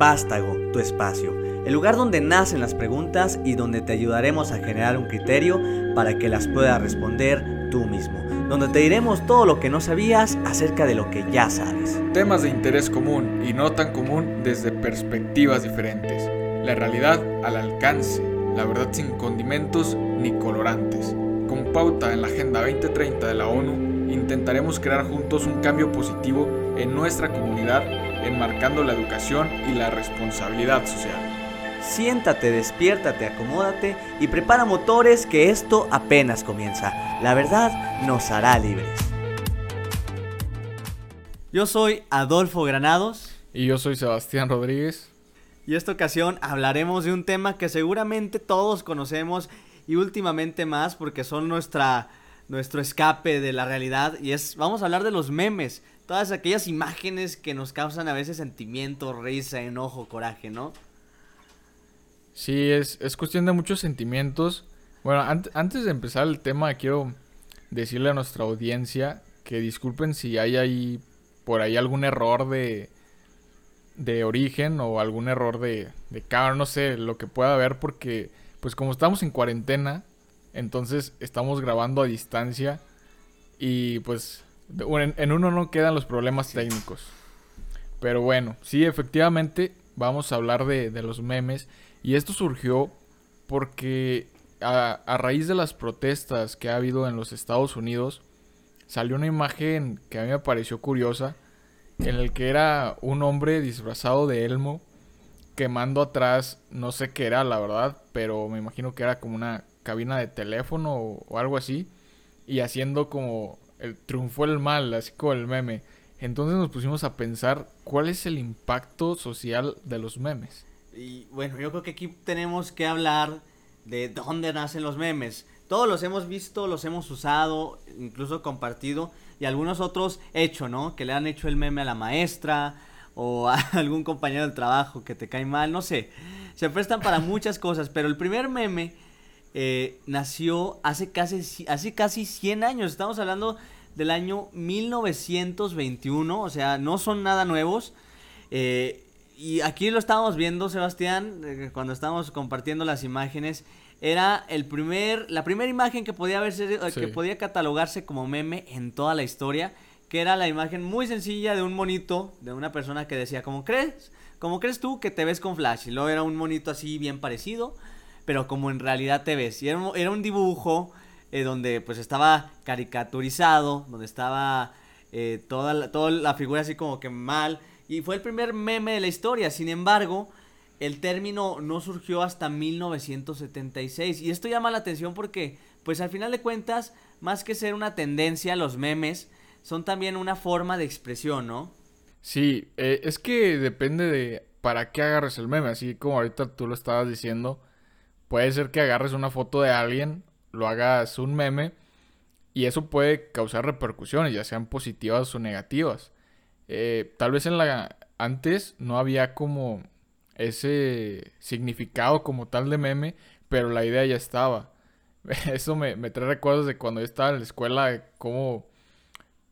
Vástago, tu espacio, el lugar donde nacen las preguntas y donde te ayudaremos a generar un criterio para que las puedas responder tú mismo, donde te diremos todo lo que no sabías acerca de lo que ya sabes. Temas de interés común y no tan común desde perspectivas diferentes. La realidad al alcance, la verdad sin condimentos ni colorantes. Con pauta en la Agenda 2030 de la ONU, intentaremos crear juntos un cambio positivo en nuestra comunidad enmarcando la educación y la responsabilidad social. Siéntate, despiértate, acomódate y prepara motores que esto apenas comienza. La verdad nos hará libres. Yo soy Adolfo Granados. Y yo soy Sebastián Rodríguez. Y esta ocasión hablaremos de un tema que seguramente todos conocemos y últimamente más porque son nuestra, nuestro escape de la realidad. Y es, vamos a hablar de los memes todas aquellas imágenes que nos causan a veces sentimiento, risa, enojo, coraje, ¿no? Sí, es, es cuestión de muchos sentimientos. Bueno, antes de empezar el tema, quiero decirle a nuestra audiencia que disculpen si hay ahí por ahí algún error de, de origen o algún error de, de no sé, lo que pueda haber, porque pues como estamos en cuarentena, entonces estamos grabando a distancia y pues en, uno no quedan los problemas técnicos. Pero bueno, sí, efectivamente, vamos a hablar de, los memes. Y esto surgió porque a, a, raíz de las protestas que ha habido en los Estados Unidos, salió una imagen que a mí me pareció curiosa, en el que era un hombre disfrazado de Elmo, quemando atrás, no sé qué era, la verdad, pero me imagino que era como una cabina de teléfono o algo así, y haciendo como el, triunfó el mal, así como el meme. Entonces nos pusimos a pensar cuál es el impacto social de los memes. Y bueno, yo creo que aquí tenemos que hablar de dónde nacen los memes. Todos los hemos visto, los hemos usado, incluso compartido, y algunos otros hecho, ¿no? Que le han hecho el meme a la maestra o a algún compañero del trabajo que te cae mal, no sé. Se prestan para muchas cosas, pero el primer meme eh, nació hace casi, hace casi 100 años. Estamos hablando del año 1921, o sea, no son nada nuevos. Eh, y aquí lo estábamos viendo, Sebastián, eh, cuando estábamos compartiendo las imágenes. Era el primer, la primera imagen que podía verse, que podía catalogarse como meme en toda la historia, que era la imagen muy sencilla de un monito, de una persona que decía, ¿cómo crees? ¿Cómo crees tú que te ves con Flash? Y luego era un monito así bien parecido pero como en realidad te ves. Y era un, dibujo eh, donde pues estaba caricaturizado, donde estaba eh, toda, la, toda la figura así como que mal. Y fue el primer meme de la historia. Sin embargo, el término no surgió hasta 1976. Y esto llama la atención porque, pues al final de cuentas, más que ser una tendencia, los memes son también una forma de expresión, ¿no? Sí, eh, es que depende de para qué agarres el meme. Así como ahorita tú lo estabas diciendo, puede ser que agarres una foto de alguien, lo hagas un meme y eso puede causar repercusiones, ya sean positivas o negativas. Eh, tal vez en la antes no había como ese significado como tal de meme, pero la idea ya estaba. Eso me, trae recuerdos de cuando yo estaba en la escuela, como...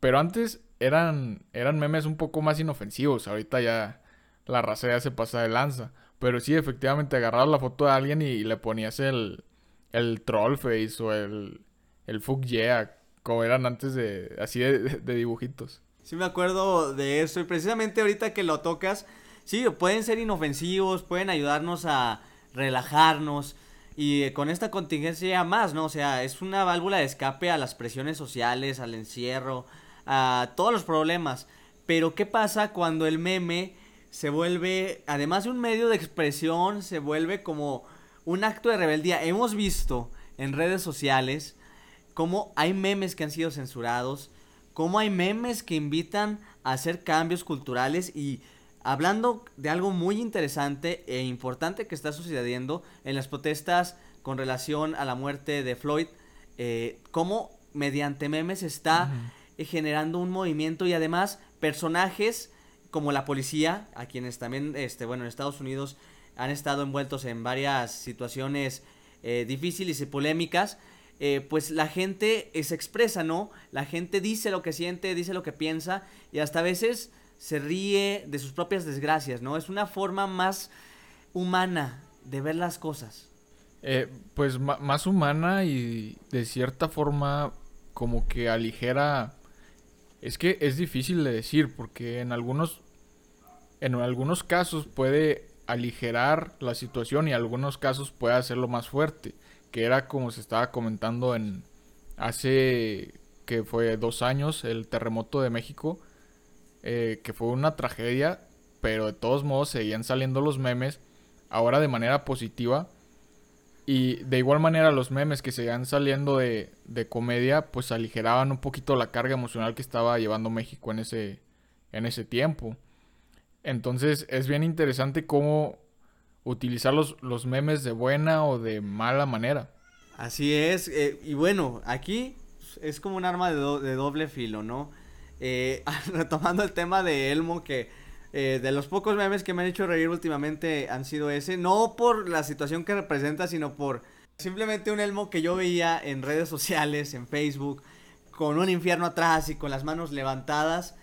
Pero antes eran, eran memes un poco más inofensivos, ahorita ya la raza ya se pasa de lanza. Pero sí, efectivamente, agarrabas la foto de alguien y le ponías el, el troll face o el, el fuck yeah, como eran antes de, así de, dibujitos. Sí me acuerdo de eso y precisamente ahorita que lo tocas, sí, pueden ser inofensivos, pueden ayudarnos a relajarnos y con esta contingencia más, ¿no? O sea, es una válvula de escape a las presiones sociales, al encierro, a todos los problemas. Pero ¿qué pasa cuando el meme se vuelve, además de un medio de expresión, se vuelve como un acto de rebeldía. Hemos visto en redes sociales cómo hay memes que han sido censurados, cómo hay memes que invitan a hacer cambios culturales y hablando de algo muy interesante e importante que está sucediendo en las protestas con relación a la muerte de Floyd, eh, cómo mediante memes está generando un movimiento y además personajes como la policía, a quienes también, este, bueno, en Estados Unidos han estado envueltos en varias situaciones eh, difíciles y polémicas, eh, pues la gente se expresa, ¿no? La gente dice lo que siente, dice lo que piensa y hasta a veces se ríe de sus propias desgracias, ¿no? Es una forma más humana de ver las cosas. Eh, pues más humana y de cierta forma como que aligera... Es que es difícil de decir porque en algunos, en algunos casos puede aligerar la situación y en algunos casos puede hacerlo más fuerte, que era como se estaba comentando en hace que fue dos años el terremoto de México, eh, que fue una tragedia, pero de todos modos seguían saliendo los memes, ahora de manera positiva. Y de igual manera los memes que seguían saliendo de, de comedia, pues aligeraban un poquito la carga emocional que estaba llevando México en ese, en ese tiempo. Entonces es bien interesante cómo utilizar los, los memes de buena o de mala manera. Así es, eh, y bueno, aquí es como un arma de, de doble filo, ¿no? Eh, retomando el tema de Elmo, que eh, de los pocos memes que me han hecho reír últimamente han sido ese, no por la situación que representa, sino por simplemente un Elmo que yo veía en redes sociales, en Facebook, con un infierno atrás y con las manos levantadas,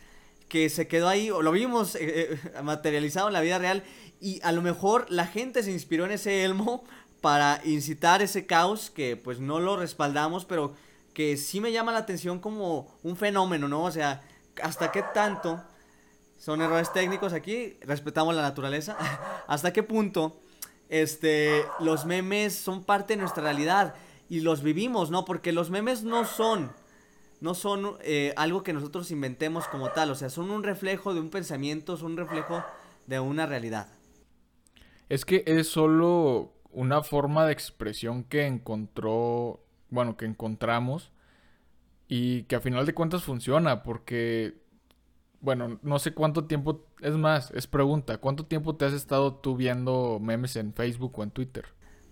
que se quedó ahí, o lo vimos eh, materializado en la vida real, y a lo mejor la gente se inspiró en ese Elmo para incitar ese caos que pues no lo respaldamos, pero que sí me llama la atención como un fenómeno, ¿no? O sea, hasta qué tanto son errores técnicos aquí, respetamos la naturaleza, hasta qué punto este los memes son parte de nuestra realidad y los vivimos, ¿no? Porque los memes no son no son eh, algo que nosotros inventemos como tal, o sea, son un reflejo de un pensamiento, son un reflejo de una realidad. Es que es solo una forma de expresión que encontró bueno, que encontramos y que a final de cuentas funciona porque, bueno, no sé cuánto tiempo, es más, es pregunta, ¿cuánto tiempo te has estado tú viendo memes en Facebook o en Twitter?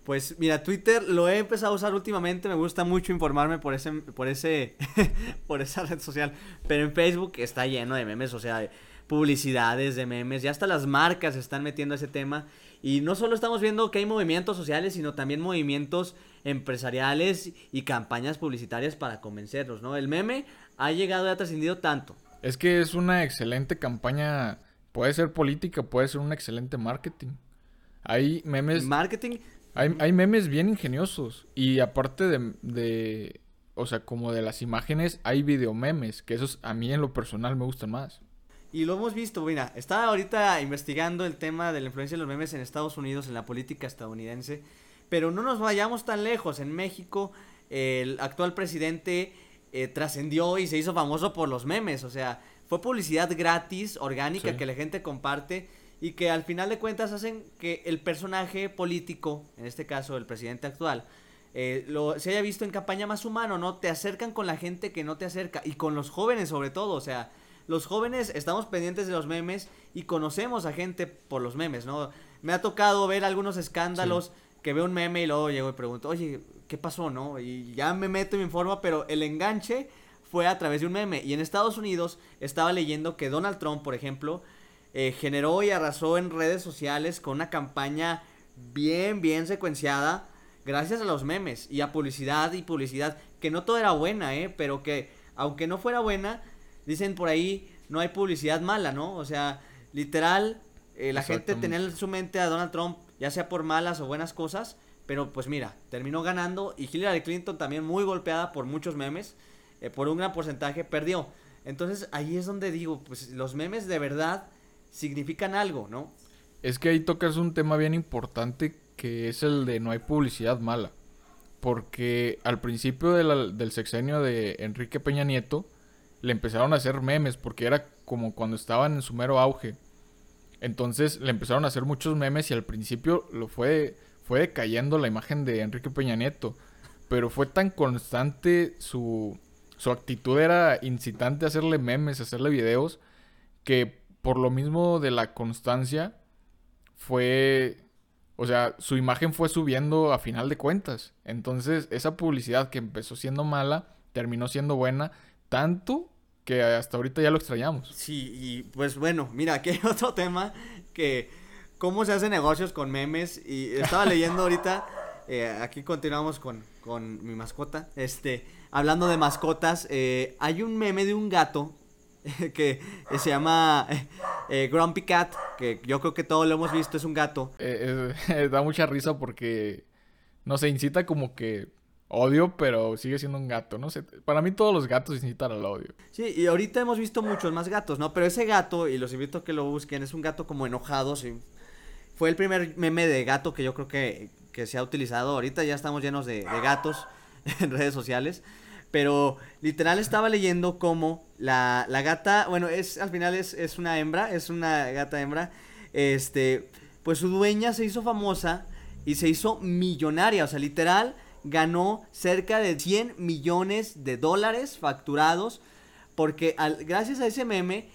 Pues mira, Twitter lo he empezado a usar últimamente, me gusta mucho informarme por ese por ese por esa red social, pero en Facebook está lleno de memes, o sea, publicidades de memes, ya hasta las marcas están metiendo ese tema y no solo estamos viendo que hay movimientos sociales, sino también movimientos empresariales y campañas publicitarias para convencerlos, ¿no? El meme ha llegado y ha trascendido tanto. Es que es una excelente campaña, puede ser política, puede ser un excelente marketing. Hay memes... Marketing. Hay, hay memes bien ingeniosos y aparte de, de, o sea, como de las imágenes, hay videomemes, que esos a mí en lo personal me gustan más. Y lo hemos visto, mira, estaba ahorita investigando el tema de la influencia de los memes en Estados Unidos, en la política estadounidense. Pero no nos vayamos tan lejos. En México, el actual presidente eh, trascendió y se hizo famoso por los memes. O sea, fue publicidad gratis, orgánica, que la gente comparte y que al final de cuentas hacen que el personaje político, en este caso el presidente actual, eh, lo, se haya visto en campaña más humano, ¿no? Te acercan con la gente que no te acerca y con los jóvenes sobre todo, o sea, los jóvenes estamos pendientes de los memes y conocemos a gente por los memes, ¿no? Me ha tocado ver algunos escándalos que veo un meme y luego llego y pregunto, oye, ¿qué pasó, no? Y ya me meto y me informo, pero el enganche fue a través de un meme. Y en Estados Unidos estaba leyendo que Donald Trump, por ejemplo, eh, generó y arrasó en redes sociales con una campaña bien, bien secuenciada gracias a los memes y a publicidad y publicidad, que no todo era buena, ¿eh? Pero que, aunque no fuera buena, dicen por ahí, no hay publicidad mala, ¿no? O sea, literal, eh, la gente tenía en su mente a Donald Trump ya sea por malas o buenas cosas, pero pues mira, terminó ganando y Hillary Clinton también muy golpeada por muchos memes, eh, por un gran porcentaje, perdió. Entonces ahí es donde digo, pues los memes de verdad significan algo, ¿no? Es que ahí tocas un tema bien importante que es el de no hay publicidad mala. Porque al principio del sexenio de Enrique Peña Nieto le empezaron a hacer memes porque era como cuando estaban en su mero auge. Entonces le empezaron a hacer muchos memes y al principio lo fue, fue decayendo la imagen de Enrique Peña Nieto. Pero fue tan constante su, su actitud era incitante a hacerle memes, a hacerle videos, que por lo mismo de la constancia fue, o sea, su imagen fue subiendo a final de cuentas. Entonces esa publicidad que empezó siendo mala, terminó siendo buena, tanto que hasta ahorita ya lo extrañamos. Sí, y pues bueno, mira, aquí hay otro tema que cómo se hacen negocios con memes y estaba leyendo ahorita, eh, aquí continuamos con, con, mi mascota, este, hablando de mascotas, eh, hay un meme de un gato que se llama eh, Grumpy Cat, que yo creo que todos lo hemos visto, es un gato. Da mucha risa porque, no se incita como que odio, pero sigue siendo un gato, no sé. Para mí todos los gatos incitan al odio. Sí, y ahorita hemos visto muchos más gatos, ¿no? Pero ese gato, y los invito a que lo busquen, es un gato como enojado, sí. Fue el primer meme de gato que yo creo que, que se ha utilizado. Ahorita ya estamos llenos de, de gatos en redes sociales. Pero literal estaba leyendo cómo la, la gata, bueno, es al final es, es, una hembra, es una gata hembra. Este, pues su dueña se hizo famosa y se hizo millonaria. O sea, literal ganó cerca de 100 millones de dólares facturados. Porque al, gracias a ese meme,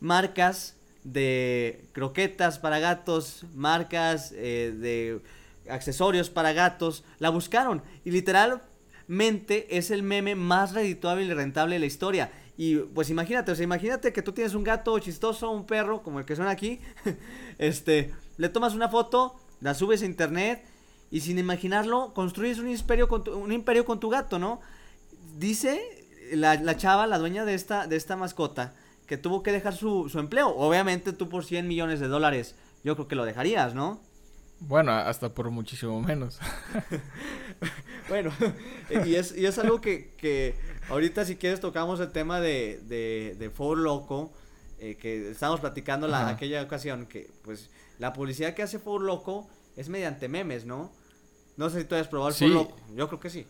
marcas de croquetas para gatos, marcas eh, de accesorios para gatos, la buscaron. Y literal mente es el meme más redituable y rentable de la historia. Y pues imagínate, o sea, imagínate que tú tienes un gato chistoso, un perro, como el que son aquí. este, le tomas una foto, la subes a internet y sin imaginarlo construyes un imperio con tu, un imperio con tu gato, ¿no? Dice la, la, chava, la dueña de esta, de esta mascota, que tuvo que dejar su, su empleo. Obviamente tú por 100 millones de dólares, yo creo que lo dejarías, ¿no? Bueno, hasta por muchísimo menos. bueno, y es, y es algo que, que, ahorita si quieres tocamos el tema de, de, de For Loco, eh, que estábamos platicando la, aquella ocasión, que pues la publicidad que hace For Loco es mediante memes, ¿no? No sé si tú has probado el sí. Yo creo que sí.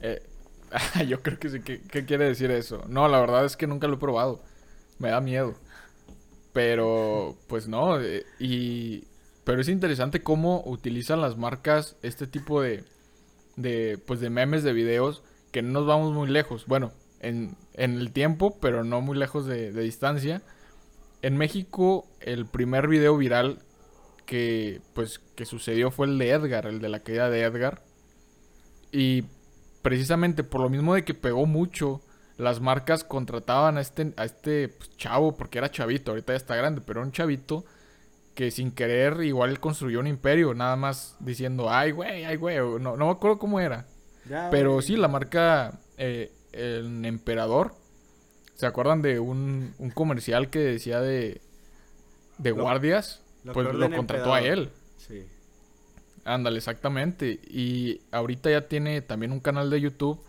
Eh, yo creo que sí, ¿Qué, ¿qué quiere decir eso? No, la verdad es que nunca lo he probado, me da miedo. Pero, pues no, eh, y pero es interesante cómo utilizan las marcas este tipo de, de, pues de memes de videos que no nos vamos muy lejos. Bueno, en, en el tiempo, pero no muy lejos de, de, distancia. En México, el primer video viral que, pues, que sucedió fue el de Edgar, el de la caída de Edgar. Y precisamente por lo mismo de que pegó mucho, las marcas contrataban a este, a este pues, chavo, porque era chavito, ahorita ya está grande, pero era un chavito que sin querer igual construyó un imperio, nada más diciendo, ay, güey, ay, güey, no, no me acuerdo cómo era. Ya, Pero güey. sí, la marca eh, El Emperador. ¿Se acuerdan de un, un comercial que decía de, de guardias? Lo pues lo contrató a él. Sí. Ándale, exactamente. Y ahorita ya tiene también un canal de YouTube.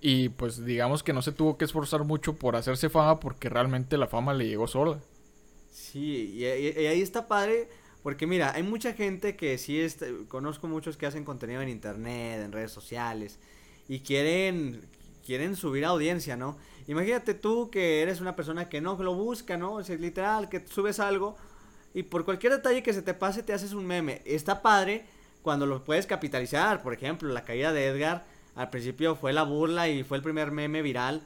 Y pues digamos que no se tuvo que esforzar mucho por hacerse fama porque realmente la fama le llegó sola. Sí, y, y, y, ahí está padre, porque mira, hay mucha gente que sí, está, conozco muchos que hacen contenido en internet, en redes sociales, y quieren, quieren subir audiencia, ¿no? Imagínate tú que eres una persona que no lo busca, ¿no? O sea, literal, que subes algo y por cualquier detalle que se te pase te haces un meme. Está padre cuando lo puedes capitalizar, por ejemplo, la caída de Edgar, al principio fue la burla y fue el primer meme viral,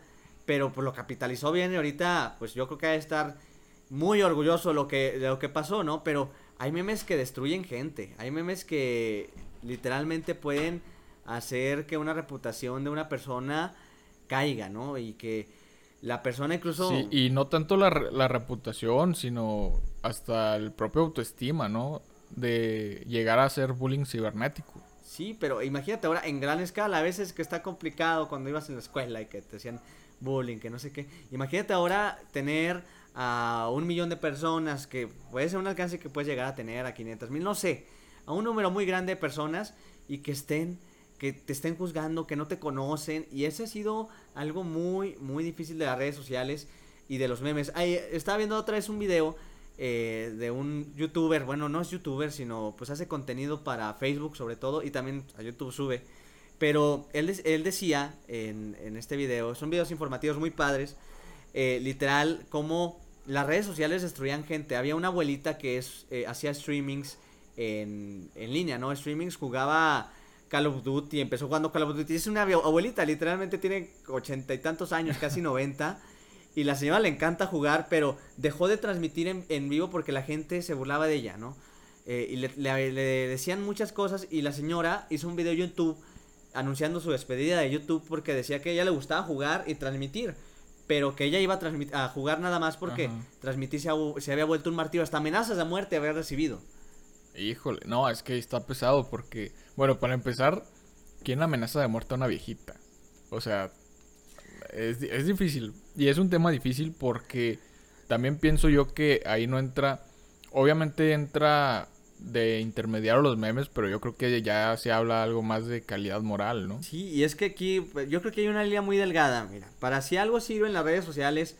pero pues lo capitalizó bien y ahorita pues yo creo que va a estar muy orgulloso de lo que, de lo que pasó, ¿no? Pero hay memes que destruyen gente, hay memes que literalmente pueden hacer que una reputación de una persona caiga, ¿no? Y que la persona incluso... Sí, y no tanto la, la reputación, sino hasta el propio autoestima, ¿no? De llegar a ser bullying cibernético. Sí, pero imagínate ahora en gran escala, a veces que está complicado cuando ibas en la escuela y que te decían bullying, que no sé qué. Imagínate ahora tener a un millón de personas, que puede ser un alcance que puedes llegar a tener a 500 mil, no sé, a un número muy grande de personas y que estén, que te estén juzgando, que no te conocen, y ese ha sido algo muy, muy difícil de las redes sociales y de los memes. Ahí, estaba viendo otra vez un video eh, de un youtuber, bueno, no es youtuber, sino pues hace contenido para Facebook sobre todo, y también a YouTube sube. Pero él, él decía en, en este video, son videos informativos muy padres, eh, literal, como las redes sociales destruían gente. Había una abuelita que es, eh, hacía streamings en, en, línea, ¿no? Streamings, jugaba Call of Duty, empezó jugando Call of Duty. Es una abuelita, literalmente tiene ochenta y tantos años, casi noventa. Y la señora le encanta jugar, pero dejó de transmitir en, en vivo porque la gente se burlaba de ella, ¿no? Eh, y le, le, le, decían muchas cosas y la señora hizo un video en YouTube anunciando su despedida de YouTube porque decía que a ella le gustaba jugar y transmitir pero que ella iba a, a jugar nada más porque Ajá. transmitir se, se, había vuelto un martirio, hasta amenazas de muerte había recibido. Híjole, no, es que está pesado porque, bueno, para empezar, ¿quién amenaza de muerte a una viejita? O sea, es, es difícil. Y es un tema difícil porque también pienso yo que ahí no entra. Obviamente entra de intermediar los memes, pero yo creo que ya se habla algo más de calidad moral, ¿no? Sí, y es que aquí yo creo que hay una línea muy delgada, mira, para si algo sirve en las redes sociales,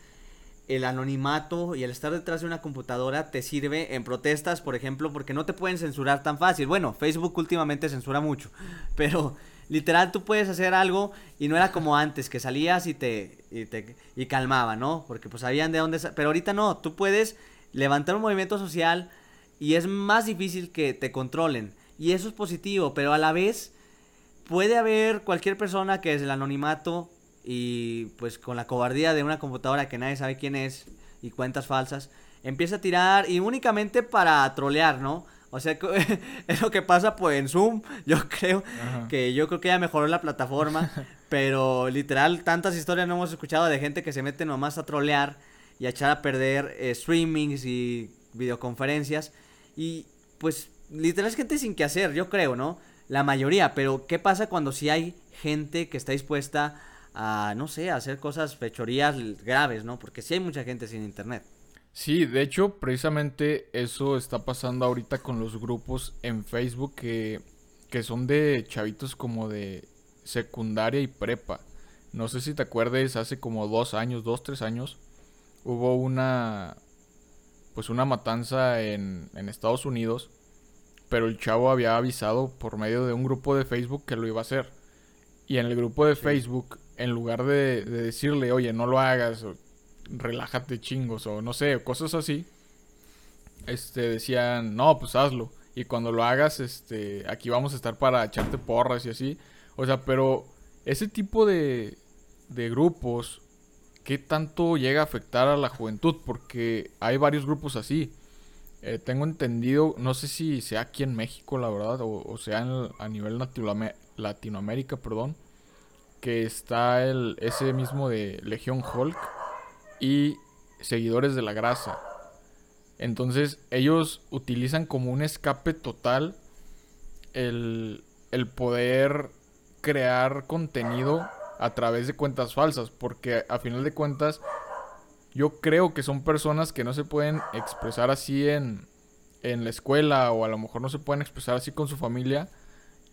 el anonimato y el estar detrás de una computadora te sirve en protestas, por ejemplo, porque no te pueden censurar tan fácil. Bueno, Facebook últimamente censura mucho, pero literal tú puedes hacer algo y no era como antes, que salías y te, y te y calmaba, ¿no? Porque pues sabían de dónde... Pero ahorita no, tú puedes levantar un movimiento social y es más difícil que te controlen. Y eso es positivo, pero a la vez puede haber cualquier persona que es el anonimato y pues con la cobardía de una computadora que nadie sabe quién es y cuentas falsas, empieza a tirar y únicamente para trolear, ¿no? O sea, es lo que pasa pues en Zoom, yo creo que yo creo que ya mejoró la plataforma, pero literal tantas historias no hemos escuchado de gente que se mete nomás a trolear y a echar a perder eh, streamings y videoconferencias y pues literal es gente sin que hacer, yo creo, ¿no? La mayoría, pero ¿qué pasa cuando si hay gente que está dispuesta a, no sé, a hacer cosas, fechorías graves, ¿no? Porque sí hay mucha gente sin internet. Sí, de hecho, precisamente eso está pasando ahorita con los grupos en Facebook que, que son de chavitos como de secundaria y prepa. No sé si te acuerdes, hace como dos años, dos, tres años, hubo una, pues una matanza en, en Estados Unidos, pero el chavo había avisado por medio de un grupo de Facebook que lo iba a hacer. Y en el grupo de Facebook, en lugar de, de, decirle, oye, no lo hagas, o, relájate chingos, o no sé, cosas así, este, decían, no, pues hazlo. Y cuando lo hagas, este, aquí vamos a estar para echarte porras y así. O sea, pero ese tipo de, de grupos, ¿qué tanto llega a afectar a la juventud? Porque hay varios grupos así. Eh, tengo entendido, no sé si sea aquí en México, la verdad, o, sea a nivel Latinoamérica, perdón, que está el ese mismo de Legión Hulk y seguidores de la grasa. Entonces ellos utilizan como un escape total el, el poder crear contenido a través de cuentas falsas, porque a final de cuentas yo creo que son personas que no se pueden expresar así en, en la escuela o a lo mejor no se pueden expresar así con su familia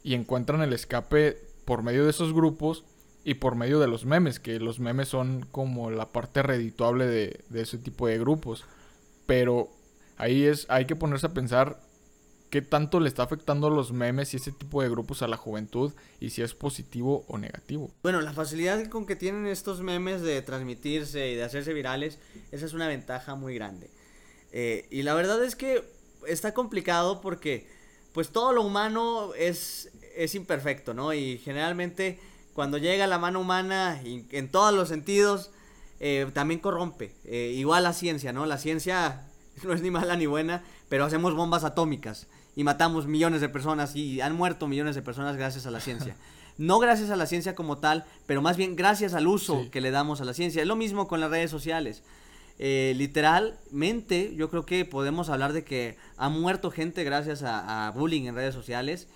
y encuentran el escape por medio de esos grupos y por medio de los memes, que los memes son como la parte redituable de, de ese tipo de grupos. Pero ahí es, hay que ponerse a pensar qué tanto le está afectando los memes y ese tipo de grupos a la juventud y si es positivo o negativo. Bueno, la facilidad con que tienen estos memes de transmitirse y de hacerse virales, esa es una ventaja muy grande. Eh, y la verdad es que está complicado porque pues todo lo humano es, es imperfecto, ¿no? Y generalmente cuando llega la mano humana en todos los sentidos, eh, también corrompe. Eh, igual la ciencia, ¿no? La ciencia no es ni mala ni buena, pero hacemos bombas atómicas y matamos millones de personas y han muerto millones de personas gracias a la ciencia. No gracias a la ciencia como tal, pero más bien gracias al uso sí. que le damos a la ciencia. Es lo mismo con las redes sociales. Eh, literalmente, yo creo que podemos hablar de que ha muerto gente gracias a, a bullying en redes sociales.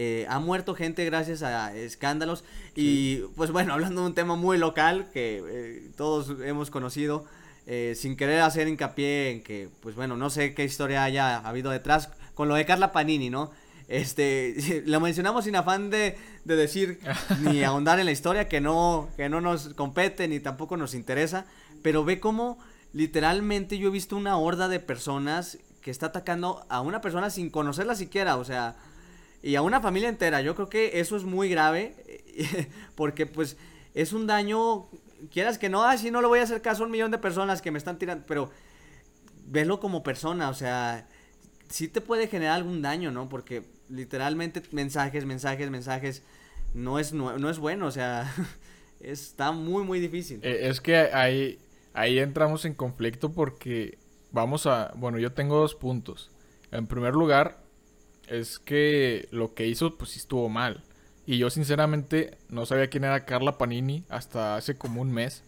Eh, ha muerto gente gracias a escándalos. Sí. Y pues bueno, hablando de un tema muy local que eh, todos hemos conocido, eh, sin querer hacer hincapié en que, pues bueno, no sé qué historia haya habido detrás con lo de Carla Panini, ¿no? Este, lo mencionamos sin afán de, de decir ni ahondar en la historia que no, que no nos compete ni tampoco nos interesa, pero ve cómo literalmente yo he visto una horda de personas que está atacando a una persona sin conocerla siquiera, o sea, y a una familia entera. Yo creo que eso es muy grave porque pues es un daño, quieras que no, así no le voy a hacer caso a un millón de personas que me están tirando, pero velo como persona, o sea, sí te puede generar algún daño, ¿no? Porque literalmente mensajes, mensajes, mensajes, no es, no, no es bueno, o sea, está muy, muy difícil. Eh, es que ahí, ahí entramos en conflicto porque vamos a, bueno, yo tengo dos puntos. En primer lugar, es que lo que hizo, pues sí estuvo mal. Y yo sinceramente no sabía quién era Carla Panini hasta hace como un mes.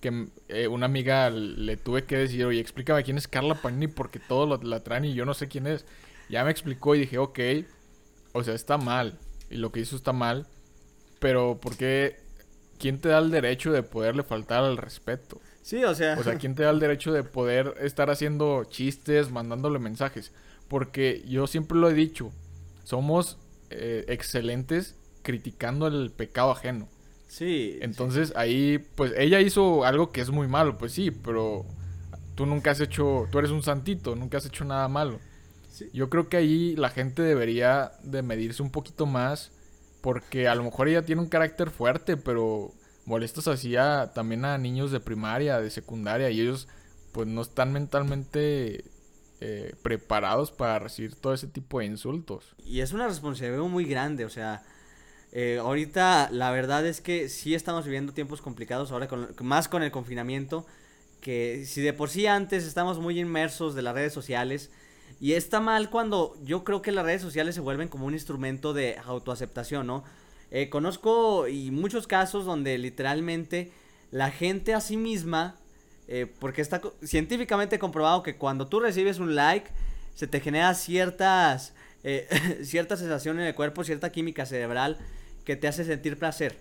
Que eh, una amiga le tuve que decir, oye, explícame quién es Carla Panini porque todos lo, la traen y yo no sé quién es. Ya me explicó y dije, ok, o sea, está mal. Y lo que hizo está mal. Pero ¿por qué ¿quién te da el derecho de poderle faltar al respeto? Sí, o sea. O sea, ¿quién te da el derecho de poder estar haciendo chistes, mandándole mensajes? Porque yo siempre lo he dicho, somos eh, excelentes criticando el pecado ajeno. Sí. Entonces ahí, pues ella hizo algo que es muy malo, pues sí, pero tú nunca has hecho, tú eres un santito, nunca has hecho nada malo. Yo creo que ahí la gente debería de medirse un poquito más porque a lo mejor ella tiene un carácter fuerte, pero molestas así a, también a niños de primaria, de secundaria y ellos pues no están mentalmente eh, preparados para recibir todo ese tipo de insultos. Y es una responsabilidad muy grande, o sea, eh, ahorita la verdad es que sí estamos viviendo tiempos complicados ahora, con, más con el confinamiento, que si de por sí antes estamos muy inmersos de las redes sociales, y está mal cuando yo creo que las redes sociales se vuelven como un instrumento de autoaceptación, ¿no? Eh, conozco y muchos casos donde literalmente la gente a sí misma, eh, porque está científicamente comprobado que cuando tú recibes un like, se te genera ciertas, eh, cierta sensación en el cuerpo, cierta química cerebral que te hace sentir placer.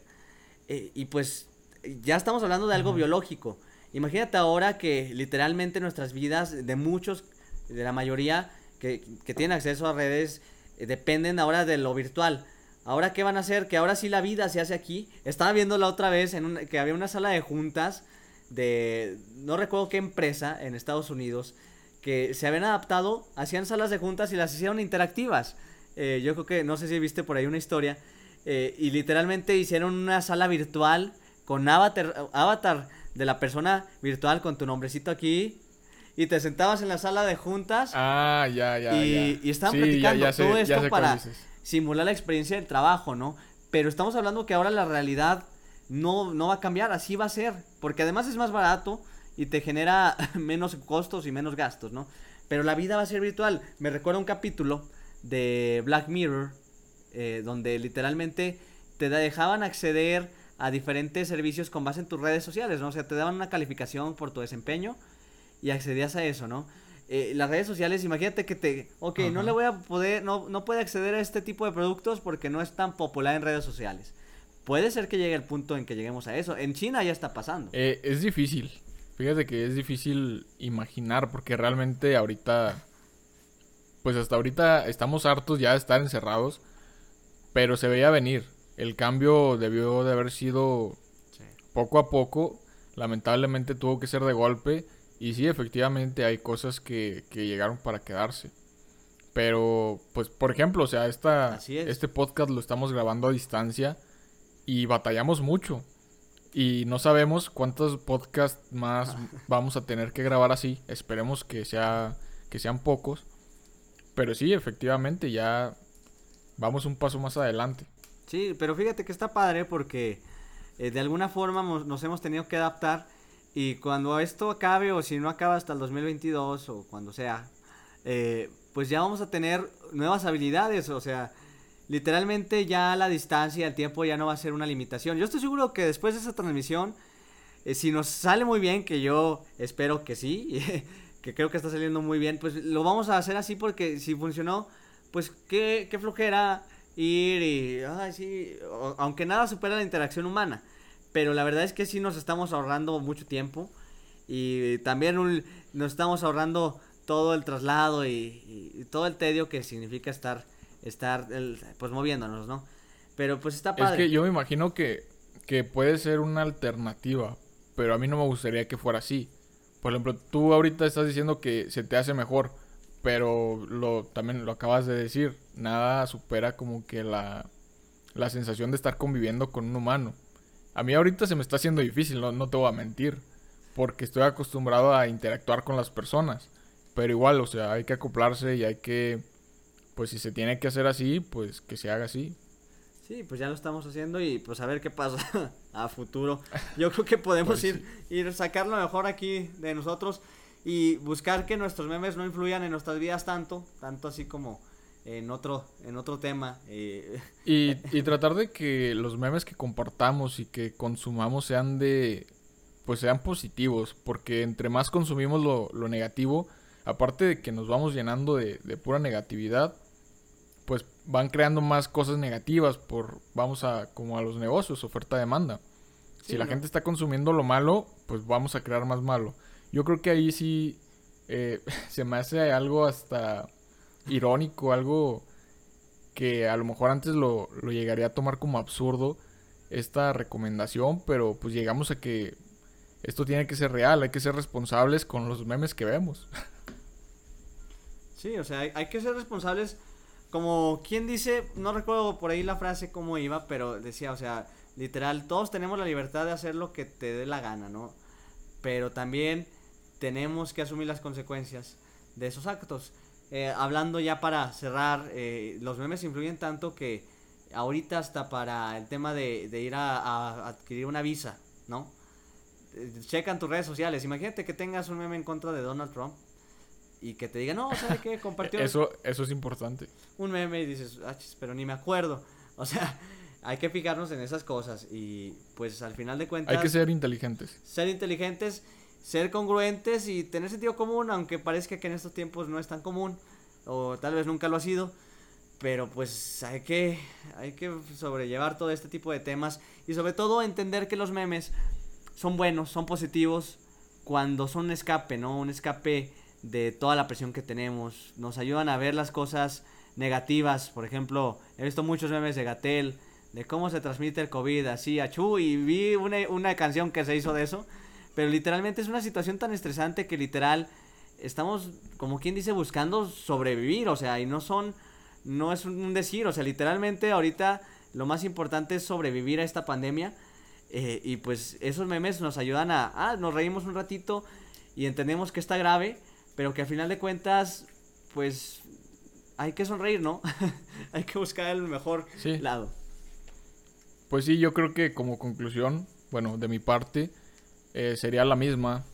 y pues ya estamos hablando de algo biológico. Imagínate ahora que literalmente nuestras vidas de muchos de la mayoría que, tienen acceso a redes eh, dependen ahora de lo virtual. Ahora, ¿qué van a hacer? Que ahora sí la vida se hace aquí. Estaba viendo la otra vez en que había una sala de juntas de, no recuerdo qué empresa en Estados Unidos, que se habían adaptado, hacían salas de juntas y las hicieron interactivas. Eh, yo creo que, no sé si viste por ahí una historia, eh, y literalmente hicieron una sala virtual con avatar, avatar de la persona virtual con tu nombrecito aquí y te sentabas en la sala de juntas. Ah, ya, ya. Y, y estaban platicando todo esto para simular la experiencia del trabajo, ¿no? Pero estamos hablando que ahora la realidad no, no va a cambiar, así va a ser. Porque además es más barato y te genera menos costos y menos gastos, ¿no? Pero la vida va a ser virtual. Me recuerda un capítulo de Black Mirror, eh, donde literalmente te dejaban acceder a diferentes servicios con base en tus redes sociales, ¿no? O sea, te daban una calificación por tu desempeño y accedías a eso, ¿no? Eh, las redes sociales, imagínate que te, ok, no le voy a poder, no, no puede acceder a este tipo de productos porque no es tan popular en redes sociales. Puede ser que llegue el punto en que lleguemos a eso. En China ya está pasando. Eh, es difícil. Fíjate que es difícil imaginar porque realmente ahorita, pues hasta ahorita estamos hartos ya de estar encerrados, pero se veía venir. El cambio debió de haber sido poco a poco. Lamentablemente tuvo que ser de golpe y sí, efectivamente hay cosas que, llegaron para quedarse. Pero, pues, por ejemplo, o sea, esta, este podcast lo estamos grabando a distancia y batallamos mucho. Y no sabemos cuántos podcasts más vamos a tener que grabar así. Esperemos que, sea, que sean pocos. Pero sí, efectivamente, ya vamos un paso más adelante. Sí, pero fíjate que está padre porque eh, de alguna forma nos hemos tenido que adaptar y cuando esto acabe, o si no acaba hasta el 2022, o cuando sea, eh, pues ya vamos a tener nuevas habilidades, o sea, literalmente ya la distancia, el tiempo ya no va a ser una limitación. Yo estoy seguro que después de esa transmisión, eh, si nos sale muy bien, que yo espero que sí, que creo que está saliendo muy bien, pues lo vamos a hacer así porque si funcionó, pues qué, qué flojera ir y, ay, sí, aunque nada supera la interacción humana. Pero la verdad es que sí nos estamos ahorrando mucho tiempo. Y también nos estamos ahorrando todo el traslado y, todo el tedio que significa estar, estar pues moviéndonos, ¿no? Pero pues está padre. Es que yo me imagino que, que puede ser una alternativa, pero a mí no me gustaría que fuera así. Por ejemplo, tú ahorita estás diciendo que se te hace mejor, pero lo también lo acabas de decir, nada supera como que la, la sensación de estar conviviendo con un humano. A mí ahorita se me está haciendo difícil, no, no te voy a mentir. Porque estoy acostumbrado a interactuar con las personas. Pero igual, o sea, hay que acoplarse y hay que, pues si se tiene que hacer así, pues que se haga así. Sí, pues ya lo estamos haciendo y pues a ver qué pasa a futuro. Yo creo que podemos pues ir, ir sacar lo mejor aquí de nosotros y buscar que nuestros memes no influyan en nuestras vidas tanto, tanto así como en otro, en otro tema. Eh. Y, y, tratar de que los memes que compartamos y que consumamos sean de, pues sean positivos, porque entre más consumimos lo, lo negativo, aparte de que nos vamos llenando de, de, pura negatividad, pues van creando más cosas negativas por, vamos a, como a los negocios, oferta-demanda. si la gente está consumiendo lo malo, pues vamos a crear más malo. Yo creo que ahí sí eh, se me hace algo hasta irónico, algo que a lo mejor antes lo, lo llegaría a tomar como absurdo esta recomendación, pero pues llegamos a que esto tiene que ser real, hay que ser responsables con los memes que vemos. Sí, o sea, hay, que ser responsables. Como quien dice, no recuerdo por ahí la frase cómo iba, pero decía, o sea, literal, todos tenemos la libertad de hacer lo que te dé la gana, ¿no? Pero también tenemos que asumir las consecuencias de esos actos. Eh, hablando ya para cerrar, eh, los memes influyen tanto que ahorita hasta para el tema de, ir a, adquirir una visa, ¿no? Eh, checan tus redes sociales. Imagínate que tengas un meme en contra de Donald Trump y que te diga, no, ¿sabes qué? Compartió. Eso, eso es importante. Un meme y dices, ah, pero ni me acuerdo. O sea, hay que fijarnos en esas cosas y pues al final de cuentas. Hay que ser inteligentes. Ser inteligentes, ser congruentes y tener sentido común, aunque parezca que en estos tiempos no es tan común o tal vez nunca lo ha sido. Pero pues hay que, hay que sobrellevar todo este tipo de temas y sobre todo entender que los memes son buenos, son positivos cuando son un escape, ¿no? Un escape de toda la presión que tenemos. Nos ayudan a ver las cosas negativas. Por ejemplo, he visto muchos memes de Gatel, de cómo se transmite el COVID así, achú, y vi una, una canción que se hizo de eso. Pero literalmente es una situación tan estresante que literal estamos, como quien dice, buscando sobrevivir. O sea, y no son, no es un decir, o sea, literalmente ahorita lo más importante es sobrevivir a esta pandemia. Eh, y pues esos memes nos ayudan a, ah, nos reímos un ratito y entendemos que está grave pero que al final de cuentas, pues hay que sonreír, ¿no? hay que buscar el mejor lado. Pues sí, yo creo que como conclusión, bueno, de mi parte, eh, sería la misma.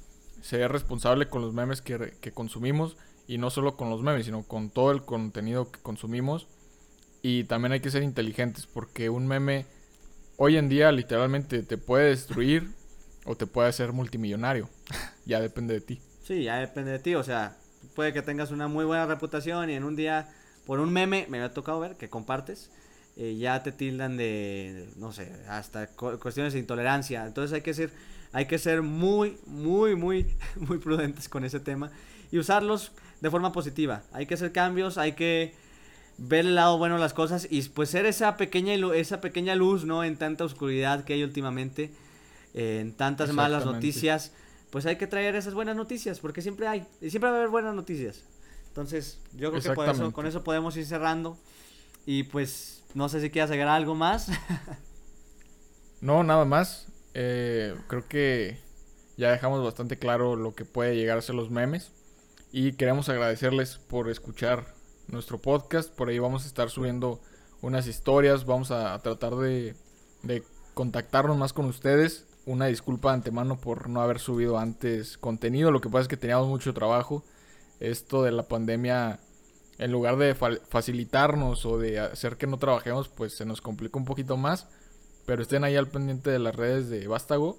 Sería responsable con los memes que, que consumimos y no solo con los memes, sino con todo el contenido que consumimos. Y también hay que ser inteligentes porque un meme hoy en día literalmente te puede destruir o te puede hacer multimillonario. ya depende de ti. Sí, ya depende de ti, o sea, puede que tengas una muy buena reputación y en un día, por un meme, me ha tocado ver, que compartes, eh, ya te tildan de, no sé, hasta cuestiones de intolerancia. Entonces hay que ser, hay que ser muy, muy, muy, muy prudentes con ese tema y usarlos de forma positiva. Hay que hacer cambios, hay que ver el lado bueno de las cosas y pues ser esa pequeña, esa pequeña luz, ¿no? En tanta oscuridad que hay últimamente, en tantas malas noticias pues hay que traer esas buenas noticias, porque siempre hay, y siempre va a haber buenas noticias. Entonces, yo creo que con eso podemos ir cerrando. Y pues, no sé si quieras agregar algo más. no, nada más. Eh, creo que ya dejamos bastante claro lo que puede llegar a ser los memes. Y queremos agradecerles por escuchar nuestro podcast. Por ahí vamos a estar subiendo unas historias. Vamos a tratar de, de contactarnos más con ustedes una disculpa de antemano por no haber subido antes contenido. Lo que pasa es que teníamos mucho trabajo. Esto de la pandemia, en lugar de facilitarnos o de hacer que no trabajemos, pues se nos complicó un poquito más. Pero estén ahí al pendiente de las redes de Vástago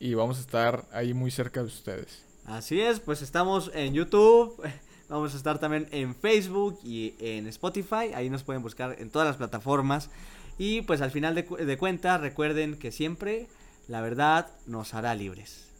y vamos a estar ahí muy cerca de ustedes. Así es, pues estamos en YouTube. Vamos a estar también en Facebook y en Spotify. Ahí nos pueden buscar en todas las plataformas. Y pues al final de, de cuentas, recuerden que siempre la verdad nos hará libres.